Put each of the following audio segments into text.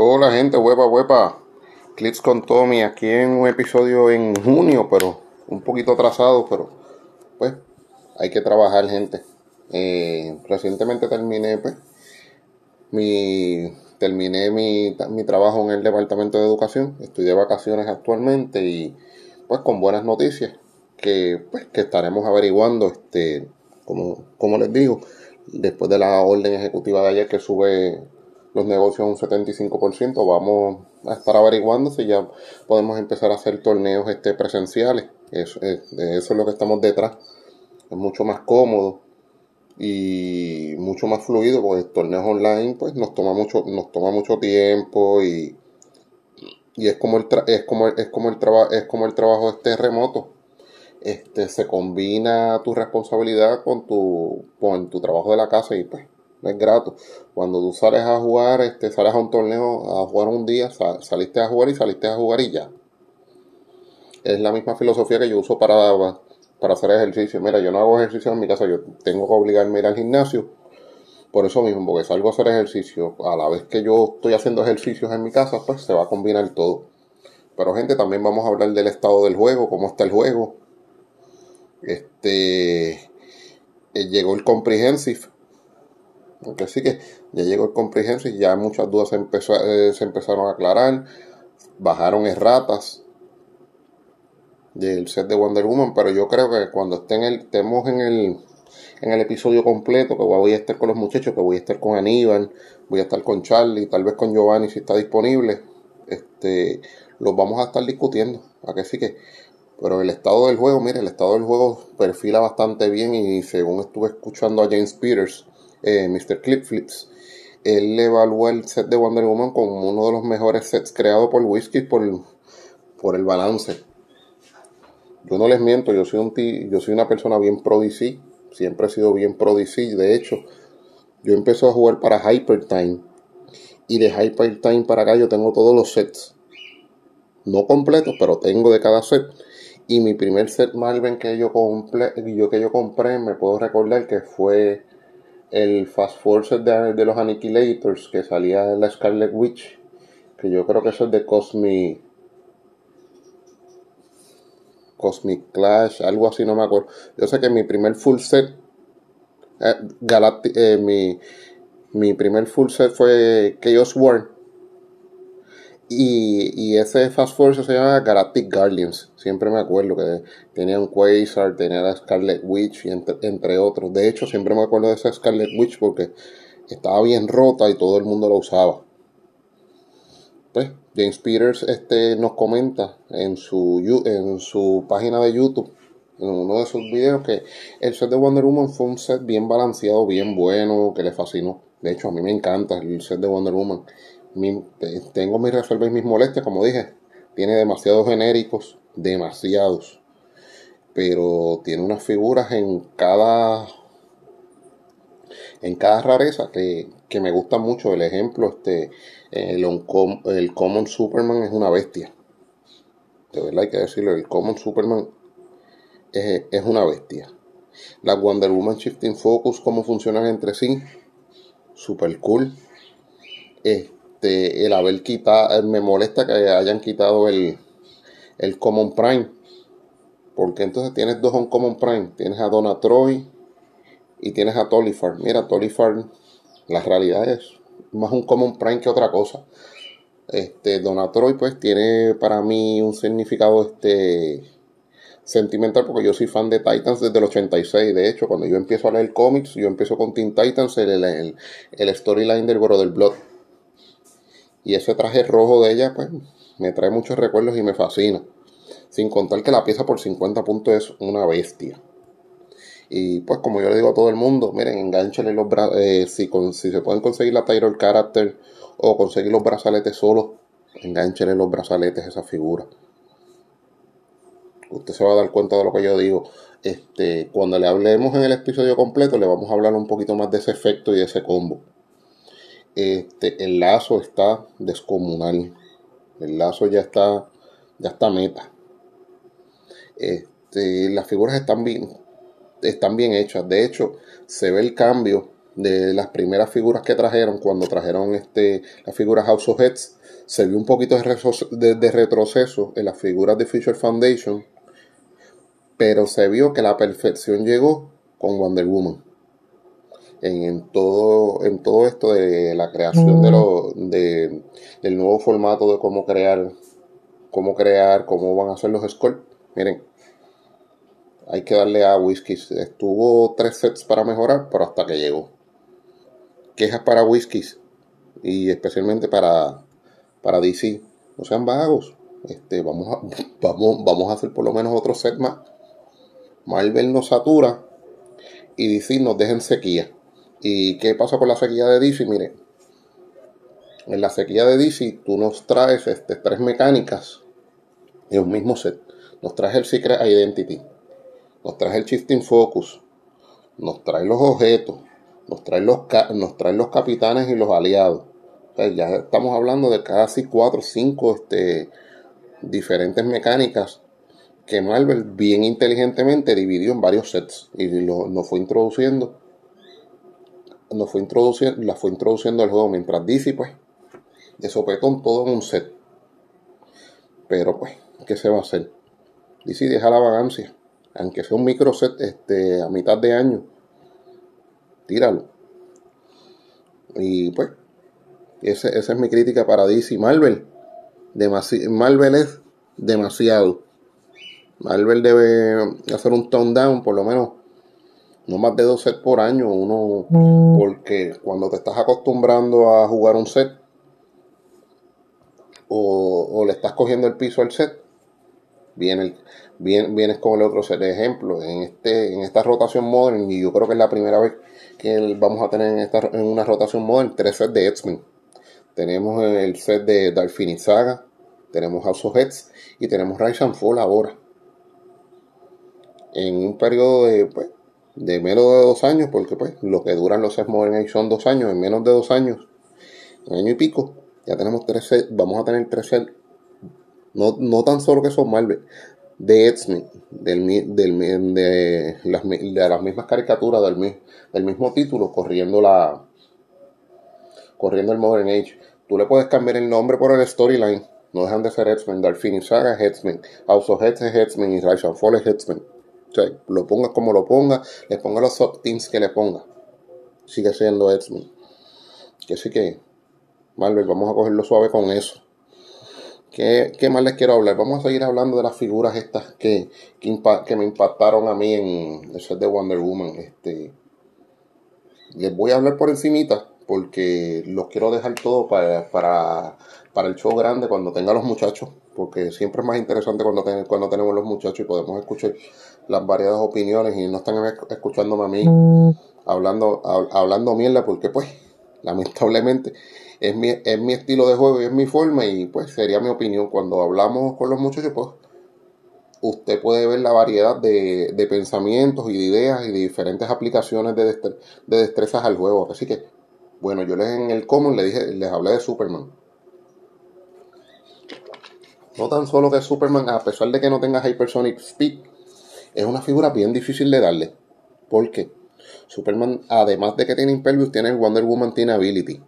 Hola gente, huepa, huepa. Clips con Tommy aquí en un episodio en junio, pero un poquito atrasado, pero pues hay que trabajar gente. Eh, recientemente terminé pues mi terminé mi, mi trabajo en el departamento de educación. Estoy de vacaciones actualmente y pues con buenas noticias que pues que estaremos averiguando este como, como les digo después de la orden ejecutiva de ayer que sube los negocios un 75%, vamos a estar averiguando si ya podemos empezar a hacer torneos este, presenciales. Eso, eso es lo que estamos detrás. Es mucho más cómodo y mucho más fluido, porque torneos online pues nos toma mucho, nos toma mucho tiempo y, y es como el es como es como el trabajo es como el trabajo este remoto. Este se combina tu responsabilidad con tu con tu trabajo de la casa y pues no es grato. Cuando tú sales a jugar, este, sales a un torneo a jugar un día, saliste a jugar y saliste a jugar y ya. Es la misma filosofía que yo uso para, para hacer ejercicio. Mira, yo no hago ejercicio en mi casa, yo tengo que obligarme a ir al gimnasio. Por eso mismo, porque salgo a hacer ejercicio. A la vez que yo estoy haciendo ejercicios en mi casa, pues se va a combinar todo. Pero gente, también vamos a hablar del estado del juego, cómo está el juego. Este eh, llegó el comprehensive porque sí que ya llegó el comprehensive, ya muchas dudas se, empezó, eh, se empezaron a aclarar, bajaron erratas del set de Wonder Woman, pero yo creo que cuando estén el, estemos en el, en el episodio completo, que voy a estar con los muchachos, que voy a estar con Aníbal, voy a estar con Charlie, tal vez con Giovanni si está disponible, este, los vamos a estar discutiendo, a sí que, pero el estado del juego, mire, el estado del juego perfila bastante bien y según estuve escuchando a James Peters, eh, Mr. Clip Flips, él evaluó el set de Wonder Woman como uno de los mejores sets creados por Whiskey por, por el balance. Yo no les miento, yo soy, un yo soy una persona bien pro DC, siempre he sido bien pro DC. De hecho, yo empecé a jugar para Hyper Time y de Hyper Time para acá yo tengo todos los sets. No completos, pero tengo de cada set. Y mi primer set Marvel que yo, compré, yo, que yo compré, me puedo recordar que fue el Fast Force de, de, los Annihilators que salía en la Scarlet Witch, que yo creo que eso es de Cosmic Cosmic Clash, algo así, no me acuerdo. Yo sé que mi primer full set, eh, eh, mi, mi primer full set fue Chaos War y, y ese Fast Force se llama Galactic Guardians. Siempre me acuerdo que tenía un Quasar, tenía la Scarlet Witch, y entre, otros. De hecho, siempre me acuerdo de esa Scarlet Witch porque estaba bien rota y todo el mundo la usaba. Pues, James Peters este, nos comenta en su, en su página de YouTube, en uno de sus videos, que el set de Wonder Woman fue un set bien balanceado, bien bueno, que le fascinó. De hecho, a mí me encanta el set de Wonder Woman tengo mis resuelves y mis molestias, como dije. Tiene demasiados genéricos, demasiados. Pero tiene unas figuras en cada en cada rareza que, me gusta mucho. El ejemplo, este, el, el Common Superman es una bestia. De verdad hay que decirlo, el Common Superman es, es una bestia. La Wonder Woman Shifting Focus, cómo funcionan entre sí. Super cool. Este este, el haber quitado, eh, me molesta que hayan quitado el, el Common Prime. Porque entonces tienes dos Common Prime. Tienes a Donna Troy y tienes a Tolifar. Mira, Tolifar, la realidad es más un Common Prime que otra cosa. Este, Donna Troy pues tiene para mí un significado este sentimental porque yo soy fan de Titans desde el 86. De hecho, cuando yo empiezo a leer cómics, yo empiezo con Teen Titans, el, el, el storyline del del Blood. Y ese traje rojo de ella, pues, me trae muchos recuerdos y me fascina. Sin contar que la pieza por 50 puntos es una bestia. Y pues como yo le digo a todo el mundo, miren, enganchenle los brazos, eh, si, si se pueden conseguir la Tyrol Character o conseguir los brazaletes solos, enganchenle los brazaletes a esa figura. Usted se va a dar cuenta de lo que yo digo. Este, cuando le hablemos en el episodio completo, le vamos a hablar un poquito más de ese efecto y de ese combo. Este, el lazo está descomunal. El lazo ya está, ya está meta. Este, las figuras están bien, están bien hechas. De hecho, se ve el cambio de las primeras figuras que trajeron, cuando trajeron este, las figuras House of Heads, se vio un poquito de, retroceso en las figuras de Future Foundation, pero se vio que la perfección llegó con Wonder Woman. En, todo, en todo esto de la creación de, lo, de del nuevo formato de cómo crear, cómo crear, cómo van a ser los scores. Miren, hay que darle a Whisky. Estuvo tres sets para mejorar, pero hasta que llegó quejas para whiskies y especialmente para, para DC. No sean vagos. Este, vamos, a, vamos, vamos a hacer por lo menos otro set más. Marvel nos satura y DC nos deja en sequía. ¿Y qué pasa con la sequía de DC? Mire, en la sequía de DC tú nos traes este, tres mecánicas en un mismo set. Nos traes el Secret Identity, nos traes el Shifting Focus, nos traes los objetos, nos traen los, capitanes y los aliados. ya estamos hablando de casi 4 o 5 este, diferentes mecánicas que Marvel bien inteligentemente dividió en varios sets y lo, nos fue introduciendo nos fue introduciendo, la fue introduciendo al juego mientras DC pues de sopetón todo en un set pero pues ¿qué se va a hacer? DC deja la vagancia aunque sea un micro set este, a mitad de año tíralo. Y pues, esa, es mi crítica para DC. Marvel, Marvel es demasiado. Marvel debe hacer un tone down, por lo menos no más de dos sets por año. Uno, porque cuando te estás acostumbrando a jugar un set, o, le estás cogiendo el piso al set, viene vienes con el otro set. De ejemplo, en, este, en esta rotación modern, y yo creo que es la primera vez que vamos a tener en, esta, en una rotación modern tres sets de X-Men. Tenemos el set de Phoenix Saga, tenemos House of Heads y tenemos Rise and Fall ahora. En un periodo de, pues, de menos de dos años, porque pues lo que duran los Modern son dos años, en menos de dos años, un año y pico, ya tenemos tres vamos a tener tres no, no tan solo que son Marvel, de X-Men, del, del, de, las, de las mismas caricaturas del, del mismo título, corriendo la corriendo el Modern Age. Tú le puedes cambiar el nombre por el storyline. No dejan de ser X-Men. Dark Phoenix Saga es X-Men. House of Heads es. Y Rise and Fall es X-Men. Lo pongas como lo ponga, le ponga los sub-teams que le ponga. Sigue siendo X-Men. Que sí que, Marvel, vamos a cogerlo suave con eso. ¿Qué, más les quiero hablar? Vamos a seguir hablando de las figuras estas que, que, me impactaron a mí en el set de Wonder Woman. Este, les voy a hablar por encimita porque los quiero dejar todo para, para, para el show grande cuando tenga los muchachos, porque siempre es más interesante cuando, cuando tenemos los muchachos y podemos escuchar las variadas opiniones y no están escuchándome a mí hablando, hablando mierda, porque pues, lamentablemente, es mi, es mi estilo de juego y es mi forma y pues sería mi opinión. Cuando hablamos con los muchachos, pues usted puede ver la variedad de, de pensamientos y de ideas y de diferentes aplicaciones de, de destrezas al juego. Así que, bueno, yo les en el common les, dije, les hablé de Superman. No tan solo que Superman, a pesar de que no tenga Hypersonic Speed, es una figura bien difícil de darle. ¿Por qué? Superman, además de que tiene Impervious, tiene el Wonder Woman Teen Ability.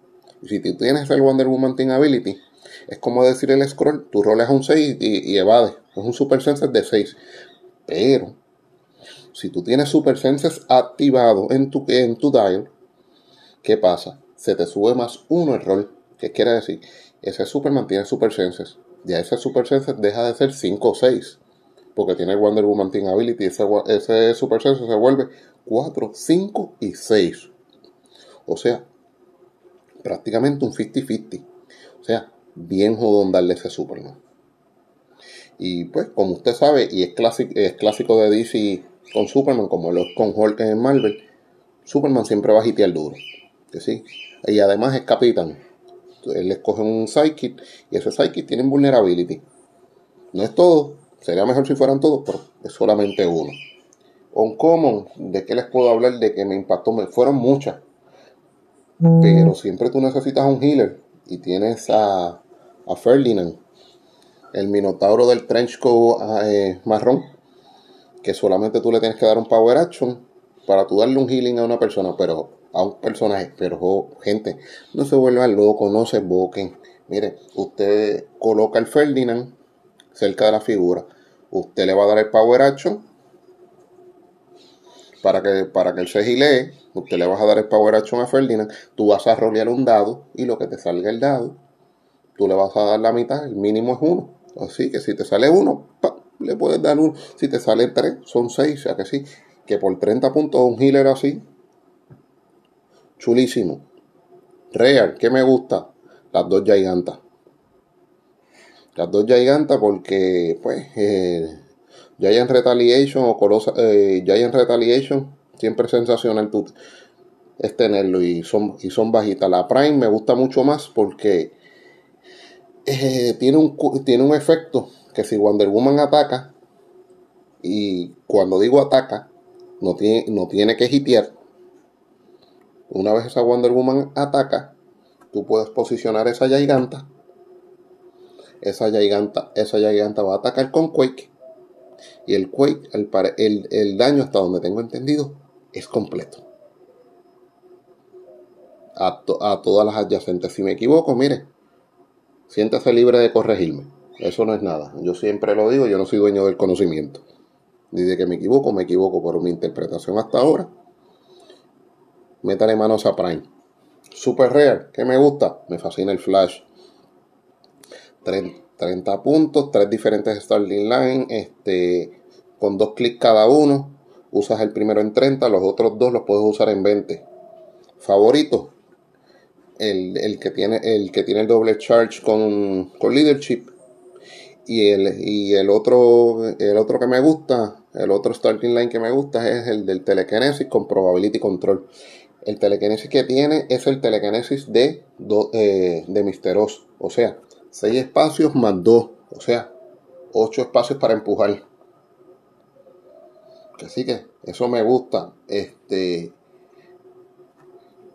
Si tú tienes el Wonder Woman Team Ability, es como decir el scroll, tú roles a un 6 y, evades. Es un Super Senses de 6. Pero, si tú tienes Super Senses activado en tu, en tu dial, ¿qué pasa? Se te sube más uno el rol. ¿Qué quiere decir? Ese Superman tiene Super Senses. Ya ese Super Senses deja de ser 5 o 6. Porque tiene Wonder Woman Team Ability. Ese, ese Super Senses se vuelve 4, 5 y 6. O sea, prácticamente un 50-50. O sea, bien jodón darle ese Superman. Y pues, como usted sabe, y es clásico, es clásico de DC con Superman, como los con Hulk en Marvel, Superman siempre va a hitear duro. Que sí. Y además es capitán. Él escoge un Psychic y ese Psychic tiene vulnerability. No es todo, sería mejor si fueran todos, pero es solamente uno. On Common, ¿de qué les puedo hablar? De que me impactó, me fueron muchas. Pero siempre tú necesitas un healer. Y tienes a, a Ferdinand, el minotauro del trenchcoat eh, marrón. Que solamente tú le tienes que dar un power action para tú darle un healing a una persona. Pero a un personaje. Pero, gente, no se vuelvan locos, no se boquen. Mire, usted coloca el Ferdinand cerca de la figura. Usted le va a dar el Power Action para que, para que él se gilee. Usted le vas a dar el Power Action a Ferdinand. Tú vas a rolear un dado y lo que te salga el dado, tú le vas a dar la mitad. El mínimo es uno. Así que si te sale uno, le puedes dar uno. Si te sale tres, son seis. O sea que sí, que por 30 puntos un healer así, chulísimo. Real, ¿qué me gusta? Las dos gigantas. Las dos gigantas porque, pues, eh, Giant Retaliation o Colosa, eh, Giant Retaliation, siempre sensacional es tenerlo y son, y son bajitas. La Prime me gusta mucho más porque eh, tiene, un, tiene un efecto que si Wonder Woman ataca, y cuando digo ataca, no tiene, no tiene que hitear. Una vez esa Wonder Woman ataca, tú puedes posicionar esa giganta. Esa giganta, esa giganta va a atacar con Quake. Y el Quake, el, el daño hasta donde tengo entendido, es completo. A, a, todas las adyacentes. Si me equivoco, mire, siéntase libre de corregirme. Eso no es nada. Yo siempre lo digo, yo no soy dueño del conocimiento. Dice que me equivoco, me equivoco, por mi interpretación hasta ahora, métale manos a Prime. Super Rare, ¿qué me gusta? Me fascina el Flash. 30, puntos, tres diferentes starting line, este, con dos clics cada uno. Usas el primero en 30, los otros dos los puedes usar en 20. Favorito, el, que, tiene, el que tiene el doble charge con, con leadership. Y el, y el otro, el otro que me gusta, el otro starting line que me gusta es el del telekinesis con probability control. El telekinesis que tiene es el telekinesis de, eh, de. Oz. O sea, 6 espacios más 2. O sea, 8 espacios para empujar. Así que eso me gusta. Este,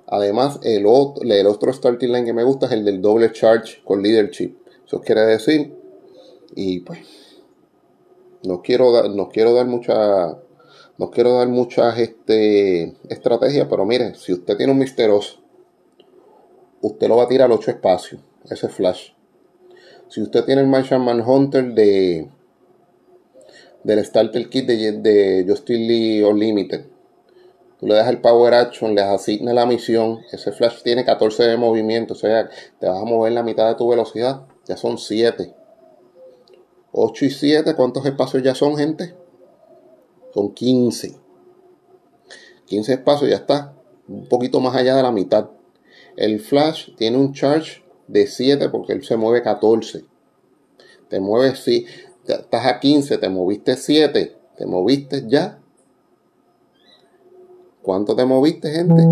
además, el otro, el otro starting line que me gusta es el del doble charge con leadership. Eso quiere decir, y pues, no quiero dar, no quiero dar mucha no quiero dar muchas este, estrategias, pero mire, si usted tiene un misteroso, usted lo va a tirar al 8 espacios, ese flash. Si usted tiene el Martian Manhunter de del Starter Kit de, de Justin Lee Unlimited, tú le das el Power Action, le asigna la misión, ese flash tiene 14 de movimiento, o sea, te vas a mover la mitad de tu velocidad, ya son 7. 8 y 7, ¿cuántos espacios ya son, gente? Son 15. 15 espacios, ya está. Un poquito más allá de la mitad. El flash tiene un charge de 7 porque él se mueve 14. Te mueves, si estás a 15, te moviste 7, te moviste ya. ¿Cuánto te moviste, gente?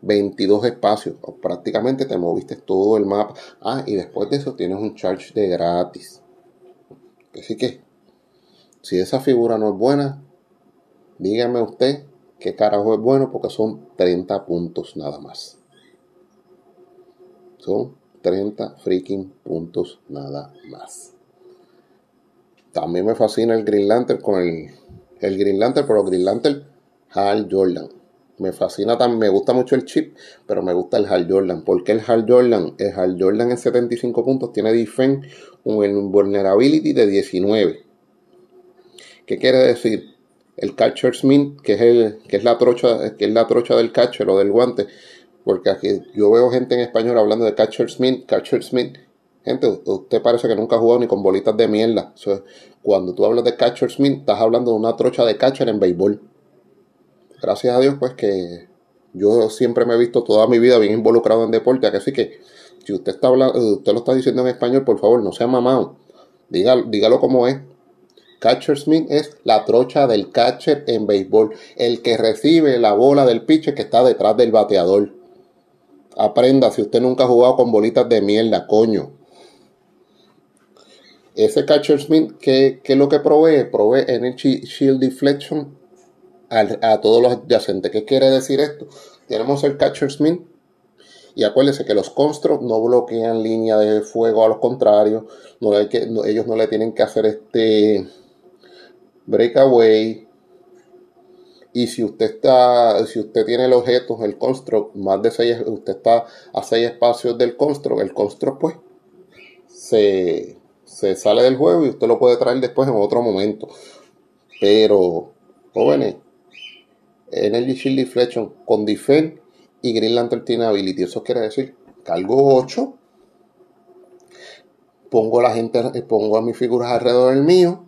22 espacios. prácticamente te moviste todo el mapa. Ah, y después de eso tienes un charge de gratis. Así que, si esa figura no es buena, Dígame usted qué carajo es bueno porque son 30 puntos nada más. Son 30 freaking puntos nada más. También me fascina el Green Lantern con el, el Green Lantern, pero el Green Lantern Hal Jordan. Me fascina también, me gusta mucho el chip, pero me gusta el Hal Jordan. ¿Por qué el Hal Jordan? El Hal Jordan en 75 puntos tiene defense un vulnerability de 19. ¿Qué quiere decir? El catcher Smith, que es el, que es la trocha, que es la trocha del catcher o del guante, porque aquí yo veo gente en español hablando de catcher Smith, catcher Smith. Gente, usted parece que nunca ha jugado ni con bolitas de mierda. cuando tú hablas de catcher Smith, estás hablando de una trocha de catcher en béisbol. Gracias a Dios, pues que yo siempre me he visto toda mi vida bien involucrado en deporte, así que si usted está hablando, usted lo está diciendo en español, por favor, no sea mamado. Dígalo, dígalo como es. Catcher Smith es la trocha del catcher en béisbol, el que recibe la bola del pitcher que está detrás del bateador. Aprenda si usted nunca ha jugado con bolitas de mierda, coño. Ese Catcher Smith, ¿qué, es lo que provee? Provee Energy Shield Deflection a, todos los adyacentes. ¿Qué quiere decir esto? Tenemos el Catcher Smith y acuérdense que los constructs no bloquean línea de fuego a los contrarios. No que, ellos no le tienen que hacer este breakaway, Y si usted está, si usted tiene el objeto, el construct, más de seis, usted está a seis espacios del construct, el construct pues se, se sale del juego y usted lo puede traer después en otro momento. Pero, jóvenes, Energy Shield Deflection con Defend y Green Lantern tiene Ability. Eso quiere decir, cargo 8, pongo la gente, pongo a mis figuras alrededor del mío,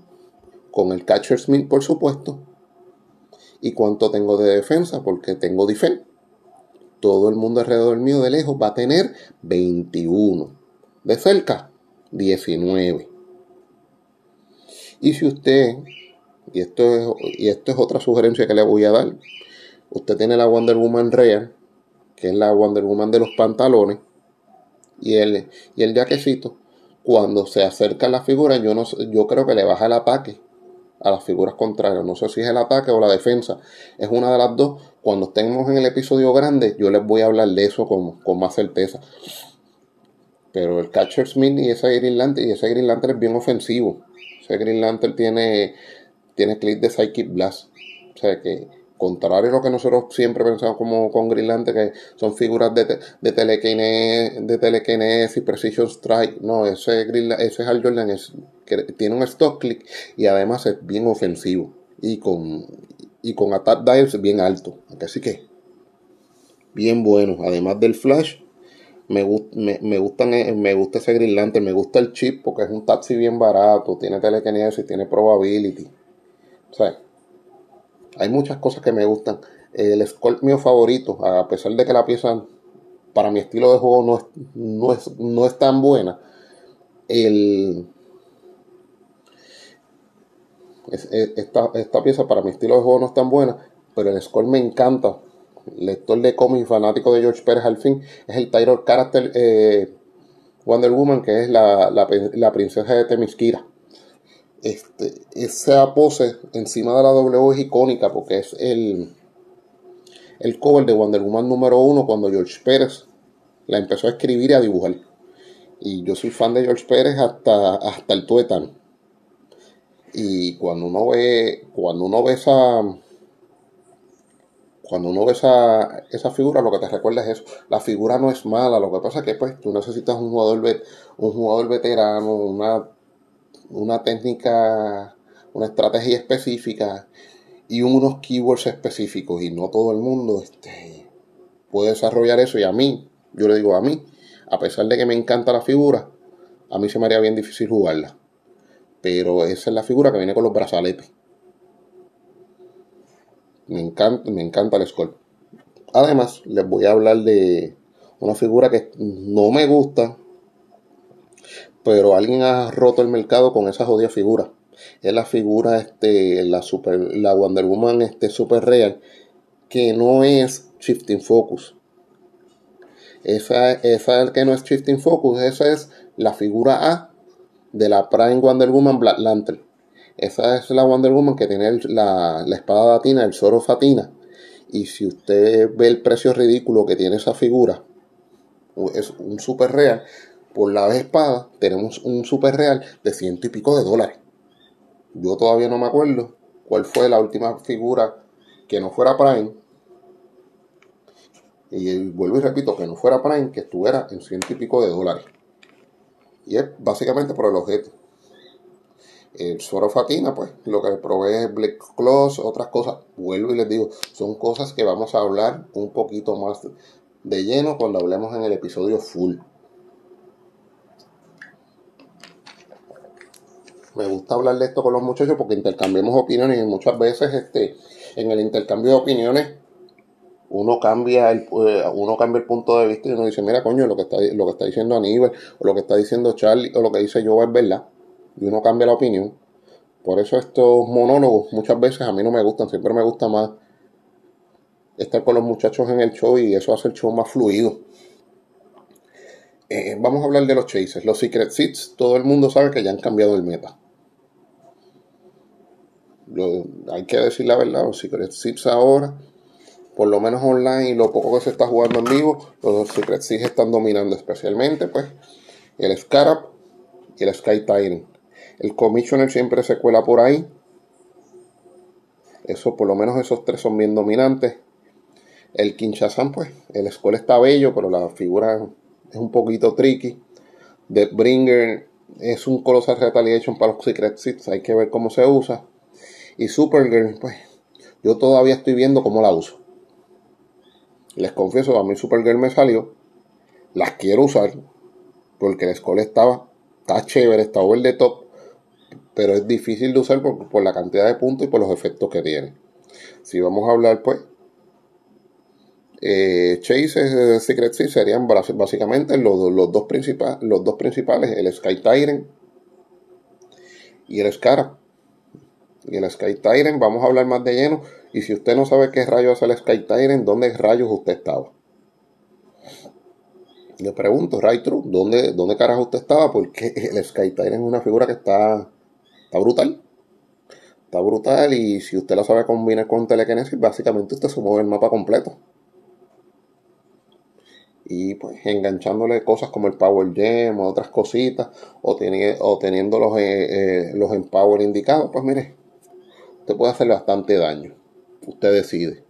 con el Catcher Smith por supuesto, y cuánto tengo de defensa, porque tengo defense. Todo el mundo alrededor mío de lejos va a tener 21. De cerca, 19. Y si usted, y esto es, y esto es otra sugerencia que le voy a dar, usted tiene la Wonder Woman Real, que es la Wonder Woman de los pantalones, y el, y el jaquecito, cuando se acerca la figura, yo, no, yo creo que le baja el ataque a las figuras contrarias. No sé si es el ataque o la defensa. Es una de las dos. Cuando estemos en el episodio grande, yo les voy a hablar de eso con, con más certeza. Pero el Catcher Smith y ese Green Lantern, y ese Green Lantern es bien ofensivo. Ese Green Lantern tiene, tiene clip de Psychic Blast. O sea que contrario a lo que nosotros siempre pensamos como con Green que son figuras de, de, telequinesis, de Precision Strike. No, ese, ese Hal Jordan es, que tiene un stock click y además es bien ofensivo y con, y con attack dials bien alto. Así que, bien bueno. Además del flash, me, me, me, gustan, me gusta ese Green Lantern, me gusta el chip porque es un taxi bien barato, tiene telekinesis, tiene probability. O sea, hay muchas cosas que me gustan. El Sculpt mío favorito, a pesar de que la pieza para mi estilo de juego no es, no es, no es tan buena, el, esta, esta, pieza para mi estilo de juego no es tan buena, pero el score me encanta. Lector de cómics fanático de George Pérez al fin es el Tyler Character eh, Wonder Woman, que es la, la, la princesa de Temiskira este, esa pose encima de la W es icónica porque es el, el cover de Wonder Woman número uno cuando George Pérez la empezó a escribir y a dibujar. Y yo soy fan de George Pérez hasta, hasta el tuétano. Y cuando uno ve, cuando uno ve esa, cuando uno ve esa, esa figura, lo que te recuerda es eso. La figura no es mala, lo que pasa es que pues tú necesitas un jugador, un jugador veterano, una una técnica, una estrategia específica y unos keywords específicos y no todo el mundo este, puede desarrollar eso y a mí, yo le digo a mí, a pesar de que me encanta la figura, a mí se me haría bien difícil jugarla. Pero esa es la figura que viene con los brazaletes. Me encanta, me encanta el Skull. Además, les voy a hablar de una figura que no me gusta, pero alguien ha roto el mercado con esa jodida figura. Es la figura, este, la, super, la Wonder Woman este, super real, que no es Shifting Focus. Esa, esa que no es Shifting Focus, esa es la figura A de la Prime Wonder Woman Black Lantern. Esa es la Wonder Woman que tiene la, la espada latina, el Zoro Fatina. Y si usted ve el precio ridículo que tiene esa figura, es un super real, por la espada tenemos un super real de ciento y pico de dólares. Yo todavía no me acuerdo cuál fue la última figura que no fuera Prime. Y vuelvo y repito, que no fuera Prime, que estuviera en ciento y pico de dólares. Y es básicamente por el objeto. El suero Fatina, pues, lo que provee Black Claws, otras cosas. Vuelvo y les digo, son cosas que vamos a hablar un poquito más de lleno cuando hablemos en el episodio full. Me gusta hablar de esto con los muchachos porque intercambiamos opiniones y muchas veces este, en el intercambio de opiniones uno cambia el eh, uno cambia el punto de vista y uno dice mira coño lo que está lo que está diciendo Aníbal o lo que está diciendo Charlie o lo que dice yo es verdad y uno cambia la opinión. Por eso estos monólogos muchas veces a mí no me gustan siempre me gusta más estar con los muchachos en el show y eso hace el show más fluido. Eh, vamos a hablar de los chases los secret seats todo el mundo sabe que ya han cambiado el meta hay que decir la verdad, los Secret Seeds ahora, por lo menos online y lo poco que se está jugando en vivo, los Secret Seeds están dominando especialmente, pues, el Scarab y el Sky Tyrant. El Commissioner siempre se cuela por ahí. Eso, por lo menos esos tres son bien dominantes. El Kinshasa, pues, el escuela está bello, pero la figura es un poquito tricky. The Bringer es un Colossal Retaliation para los Secret Seeds, hay que ver cómo se usa. Y Supergirl, pues, yo todavía estoy viendo cómo la uso. Les confieso, a mí Supergirl me salió. Las quiero usar. Porque la escuela estaba, está chévere, está over top. Pero es difícil de usar por, por la cantidad de puntos y por los efectos que tiene. Si vamos a hablar, pues, eh, Chase Secret Sea serían básicamente los, los, dos los dos principales, el Sky Tyrant y el Scarab. Y el Sky Tyrant, vamos a hablar más de lleno. Y si usted no sabe qué rayos es el Sky Tyrant, ¿dónde rayos usted estaba? Le pregunto, Ray True, ¿dónde, ¿dónde carajo usted estaba? Porque el Sky Tyrant es una figura que está, está brutal. Está brutal y si usted la sabe combinar con telekinesis, básicamente usted se mueve el mapa completo y pues enganchándole cosas como el Power Gem o otras cositas o, o teniendo los, eh, eh, los Empower indicados, pues mire, usted puede hacer bastante daño. Usted decide.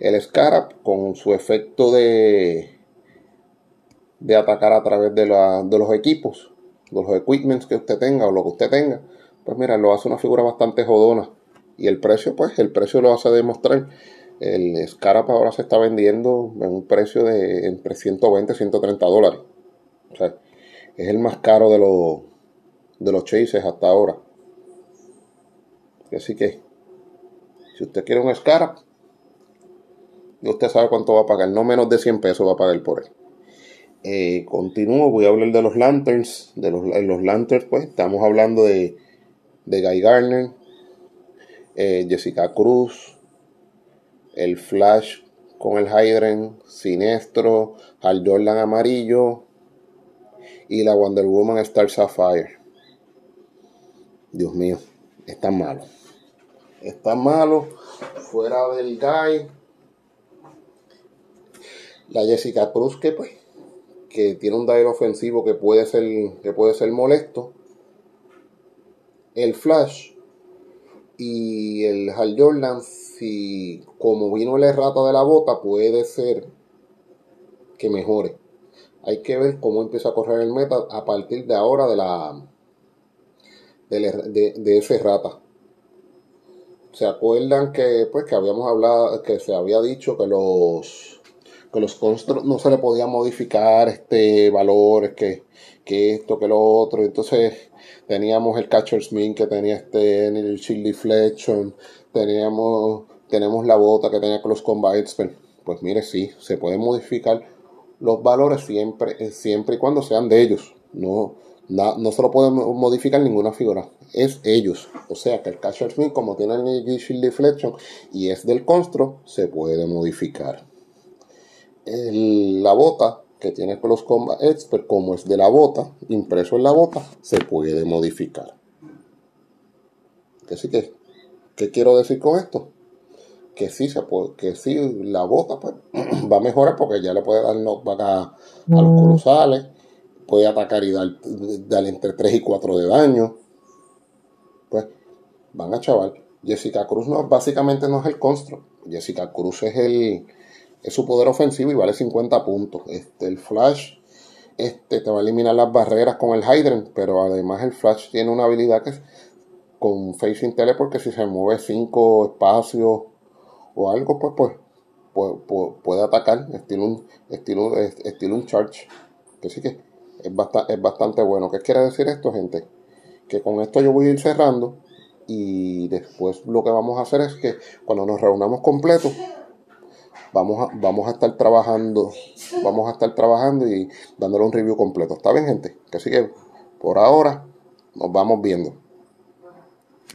El Scarab con su efecto de, de atacar a través de, de los equipos, de los equipments que usted tenga o lo que usted tenga, pues mira, lo hace una figura bastante jodona. Y el precio, pues el precio lo hace demostrar el Scarab ahora se está vendiendo en un precio de entre 120 y 130 dólares. O sea, es el más caro de los, de los chases hasta ahora. Así que, si usted quiere un Scarab, usted sabe cuánto va a pagar. No menos de 100 pesos va a pagar por él. Eh, continúo, voy a hablar de los Lanterns. De los, Lanterns, pues, estamos hablando de, de Guy Garner, eh, Jessica Cruz, el Flash con el Hydren, Sinestro, Al Jordan amarillo y la Wonder Woman Star Sapphire. Dios mío, está malo. Está malo. Fuera del guy. La Jessica Cruz que pues que tiene un daño ofensivo que puede ser que puede ser molesto. El Flash y el Hal Jordan, si como vino el errata de la bota, puede ser que mejore. Hay que ver cómo empieza a correr el meta a partir de ahora de la de, de, ese rata. ¿Se acuerdan que pues que habíamos hablado, que se había dicho que los que los constructos no se le podía modificar este valores, que, que esto, que lo otro. Entonces teníamos el Catcher Smith que tenía este el Shield Deflection, teníamos, tenemos la bota que tenía los Expert. Pues mire, sí, se pueden modificar los valores siempre, siempre y cuando sean de ellos. No, no se lo pueden modificar ninguna figura. Es ellos. O sea que el Catcher Smith, como tiene el Shield Deflection y es del Construct, se puede modificar. la bota que tiene los Combat Expert, como es de la bota, impreso en la bota, se puede modificar. Así que, ¿qué quiero decir con esto? Que sí, se puede, que sí, la bota pues, va a mejorar porque ya le puede dar knockback a, a los mm. colosales, puede atacar y dar, entre 3 y 4 de daño. Pues van a chaval. Jessica Cruz no, básicamente no es el construct. Jessica Cruz es el, es su poder ofensivo y vale 50 puntos. Este, el Flash este, te va a eliminar las barreras con el Hydrant, pero además el Flash tiene una habilidad que es con Facing Tele, porque si se mueve 5 espacios o algo, pues, pues, pues, pues, puede atacar, estilo un, estilo, estilo un charge. Que sí que es, bastante, es bastante bueno. ¿Qué quiere decir esto, gente? Que con esto yo voy a ir cerrando y después lo que vamos a hacer es que cuando nos reunamos completos, vamos a, vamos a estar trabajando, vamos a estar trabajando y dándole un review completo. ¿Está bien, gente? Así que por ahora nos vamos viendo.